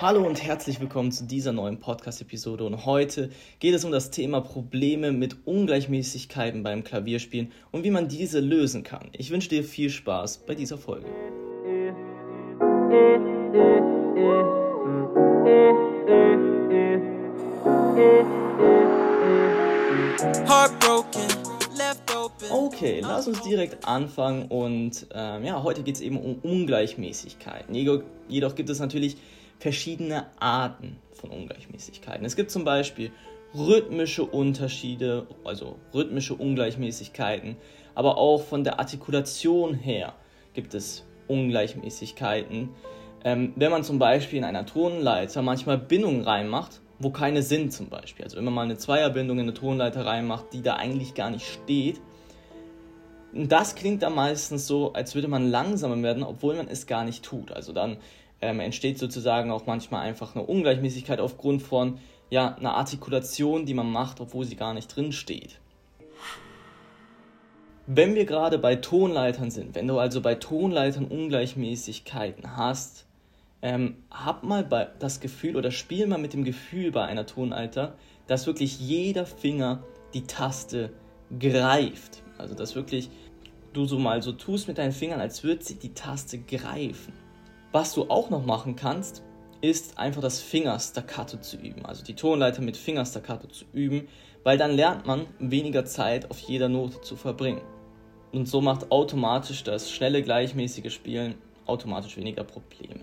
Hallo und herzlich willkommen zu dieser neuen Podcast-Episode. Und heute geht es um das Thema Probleme mit Ungleichmäßigkeiten beim Klavierspielen und wie man diese lösen kann. Ich wünsche dir viel Spaß bei dieser Folge. Okay, lass uns direkt anfangen und ähm, ja, heute geht es eben um Ungleichmäßigkeiten. Jedoch gibt es natürlich verschiedene Arten von Ungleichmäßigkeiten. Es gibt zum Beispiel rhythmische Unterschiede, also rhythmische Ungleichmäßigkeiten, aber auch von der Artikulation her gibt es Ungleichmäßigkeiten. Ähm, wenn man zum Beispiel in einer Tonleiter manchmal Bindungen reinmacht, wo keine sind zum Beispiel. Also wenn man mal eine Zweierbindung in eine Tonleiter reinmacht, die da eigentlich gar nicht steht, das klingt dann meistens so, als würde man langsamer werden, obwohl man es gar nicht tut. Also dann ähm, entsteht sozusagen auch manchmal einfach eine Ungleichmäßigkeit aufgrund von ja, einer Artikulation, die man macht, obwohl sie gar nicht drin steht. Wenn wir gerade bei Tonleitern sind, wenn du also bei Tonleitern Ungleichmäßigkeiten hast, ähm, hab mal das Gefühl oder spiel mal mit dem Gefühl bei einer Tonleiter, dass wirklich jeder Finger die Taste greift. Also dass wirklich du so mal so tust mit deinen Fingern, als würde sie die Taste greifen. Was du auch noch machen kannst, ist einfach das Fingerstaccato zu üben, also die Tonleiter mit Fingerstaccato zu üben, weil dann lernt man weniger Zeit auf jeder Note zu verbringen. Und so macht automatisch das schnelle, gleichmäßige Spielen automatisch weniger Probleme.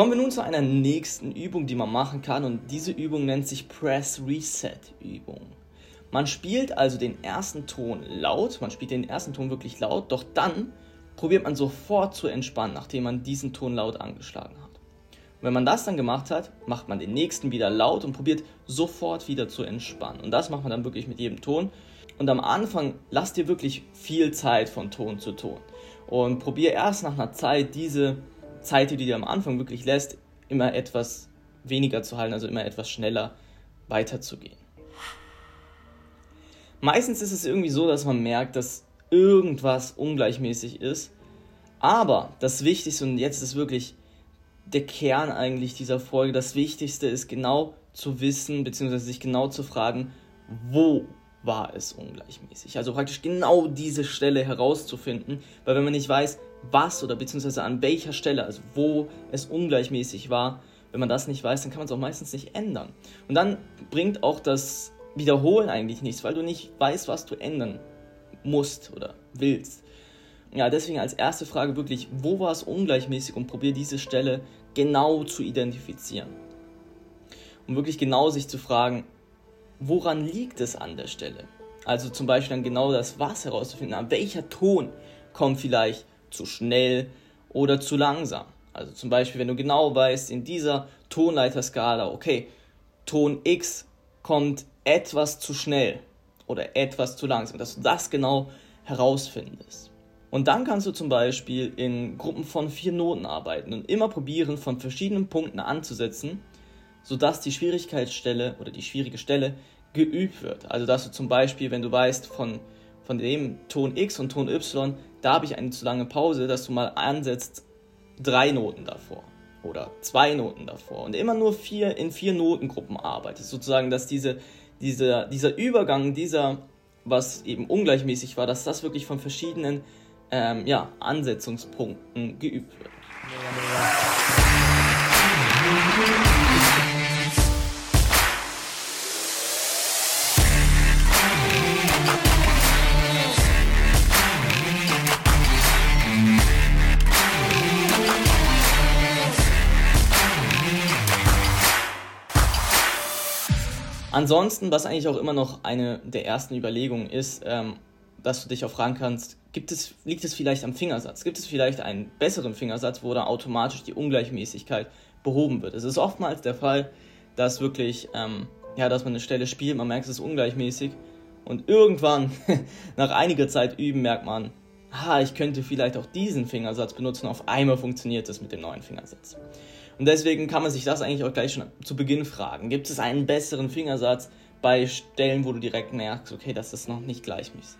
Kommen wir nun zu einer nächsten Übung, die man machen kann und diese Übung nennt sich Press Reset Übung. Man spielt also den ersten Ton laut, man spielt den ersten Ton wirklich laut, doch dann probiert man sofort zu entspannen, nachdem man diesen Ton laut angeschlagen hat. Und wenn man das dann gemacht hat, macht man den nächsten wieder laut und probiert sofort wieder zu entspannen. Und das macht man dann wirklich mit jedem Ton. Und am Anfang lasst dir wirklich viel Zeit von Ton zu Ton. Und probier erst nach einer Zeit diese Zeit, die du dir am Anfang wirklich lässt, immer etwas weniger zu halten, also immer etwas schneller weiterzugehen. Meistens ist es irgendwie so, dass man merkt, dass irgendwas ungleichmäßig ist. Aber das Wichtigste, und jetzt ist wirklich der Kern eigentlich dieser Folge, das Wichtigste ist genau zu wissen, beziehungsweise sich genau zu fragen, wo war es ungleichmäßig. Also praktisch genau diese Stelle herauszufinden, weil wenn man nicht weiß, was oder beziehungsweise an welcher Stelle, also wo es ungleichmäßig war, wenn man das nicht weiß, dann kann man es auch meistens nicht ändern. Und dann bringt auch das Wiederholen eigentlich nichts, weil du nicht weißt, was du ändern musst oder willst. Ja, deswegen als erste Frage wirklich, wo war es ungleichmäßig und probier diese Stelle genau zu identifizieren. Und wirklich genau sich zu fragen, woran liegt es an der Stelle? Also zum Beispiel dann genau das Was herauszufinden, an welcher Ton kommt vielleicht zu schnell oder zu langsam. Also zum Beispiel, wenn du genau weißt, in dieser Tonleiterskala, okay, Ton X kommt etwas zu schnell oder etwas zu langsam, dass du das genau herausfindest. Und dann kannst du zum Beispiel in Gruppen von vier Noten arbeiten und immer probieren, von verschiedenen Punkten anzusetzen, sodass die Schwierigkeitsstelle oder die schwierige Stelle geübt wird. Also dass du zum Beispiel, wenn du weißt, von, von dem Ton X und Ton Y, da habe ich eine zu lange Pause, dass du mal ansetzt drei Noten davor oder zwei Noten davor und immer nur vier in vier Notengruppen arbeitest. Sozusagen, dass diese, diese, dieser Übergang, dieser, was eben ungleichmäßig war, dass das wirklich von verschiedenen ähm, ja, Ansetzungspunkten geübt wird. Ansonsten, was eigentlich auch immer noch eine der ersten Überlegungen ist, ähm, dass du dich auch fragen kannst, gibt es, liegt es vielleicht am Fingersatz? Gibt es vielleicht einen besseren Fingersatz, wo dann automatisch die Ungleichmäßigkeit behoben wird? Es ist oftmals der Fall, dass wirklich, ähm, ja, dass man eine Stelle spielt, man merkt, es ist ungleichmäßig und irgendwann, nach einiger Zeit üben, merkt man, ah, ich könnte vielleicht auch diesen Fingersatz benutzen, auf einmal funktioniert es mit dem neuen Fingersatz. Und deswegen kann man sich das eigentlich auch gleich schon zu Beginn fragen. Gibt es einen besseren Fingersatz bei Stellen, wo du direkt merkst, okay, das ist noch nicht gleichmäßig?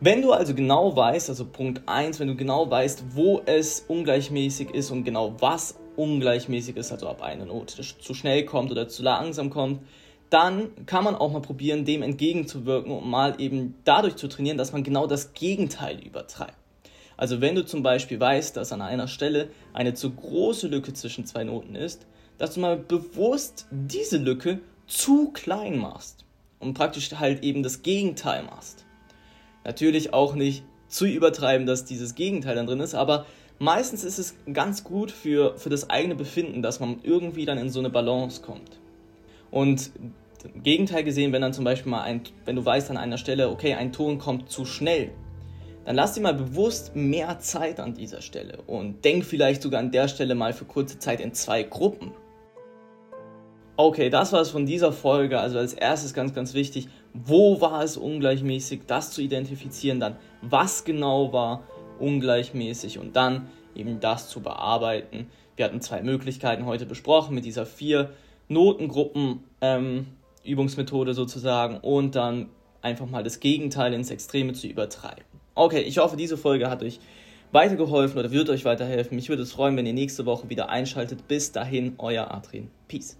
Wenn du also genau weißt, also Punkt 1, wenn du genau weißt, wo es ungleichmäßig ist und genau was ungleichmäßig ist, also ob eine Note zu schnell kommt oder zu langsam kommt, dann kann man auch mal probieren, dem entgegenzuwirken und mal eben dadurch zu trainieren, dass man genau das Gegenteil übertreibt. Also wenn du zum Beispiel weißt, dass an einer Stelle eine zu große Lücke zwischen zwei Noten ist, dass du mal bewusst diese Lücke zu klein machst und praktisch halt eben das Gegenteil machst. Natürlich auch nicht zu übertreiben, dass dieses Gegenteil dann drin ist, aber meistens ist es ganz gut für, für das eigene Befinden, dass man irgendwie dann in so eine Balance kommt. Und im Gegenteil gesehen, wenn dann zum Beispiel mal ein, wenn du weißt an einer Stelle, okay, ein Ton kommt zu schnell, dann lass dir mal bewusst mehr Zeit an dieser Stelle und denk vielleicht sogar an der Stelle mal für kurze Zeit in zwei Gruppen. Okay, das war es von dieser Folge. Also als erstes ganz, ganz wichtig, wo war es ungleichmäßig, das zu identifizieren, dann was genau war ungleichmäßig und dann eben das zu bearbeiten. Wir hatten zwei Möglichkeiten heute besprochen mit dieser vier Notengruppen ähm, Übungsmethode sozusagen und dann einfach mal das Gegenteil ins Extreme zu übertreiben. Okay, ich hoffe, diese Folge hat euch weitergeholfen oder wird euch weiterhelfen. Mich würde es freuen, wenn ihr nächste Woche wieder einschaltet. Bis dahin, euer Adrian. Peace.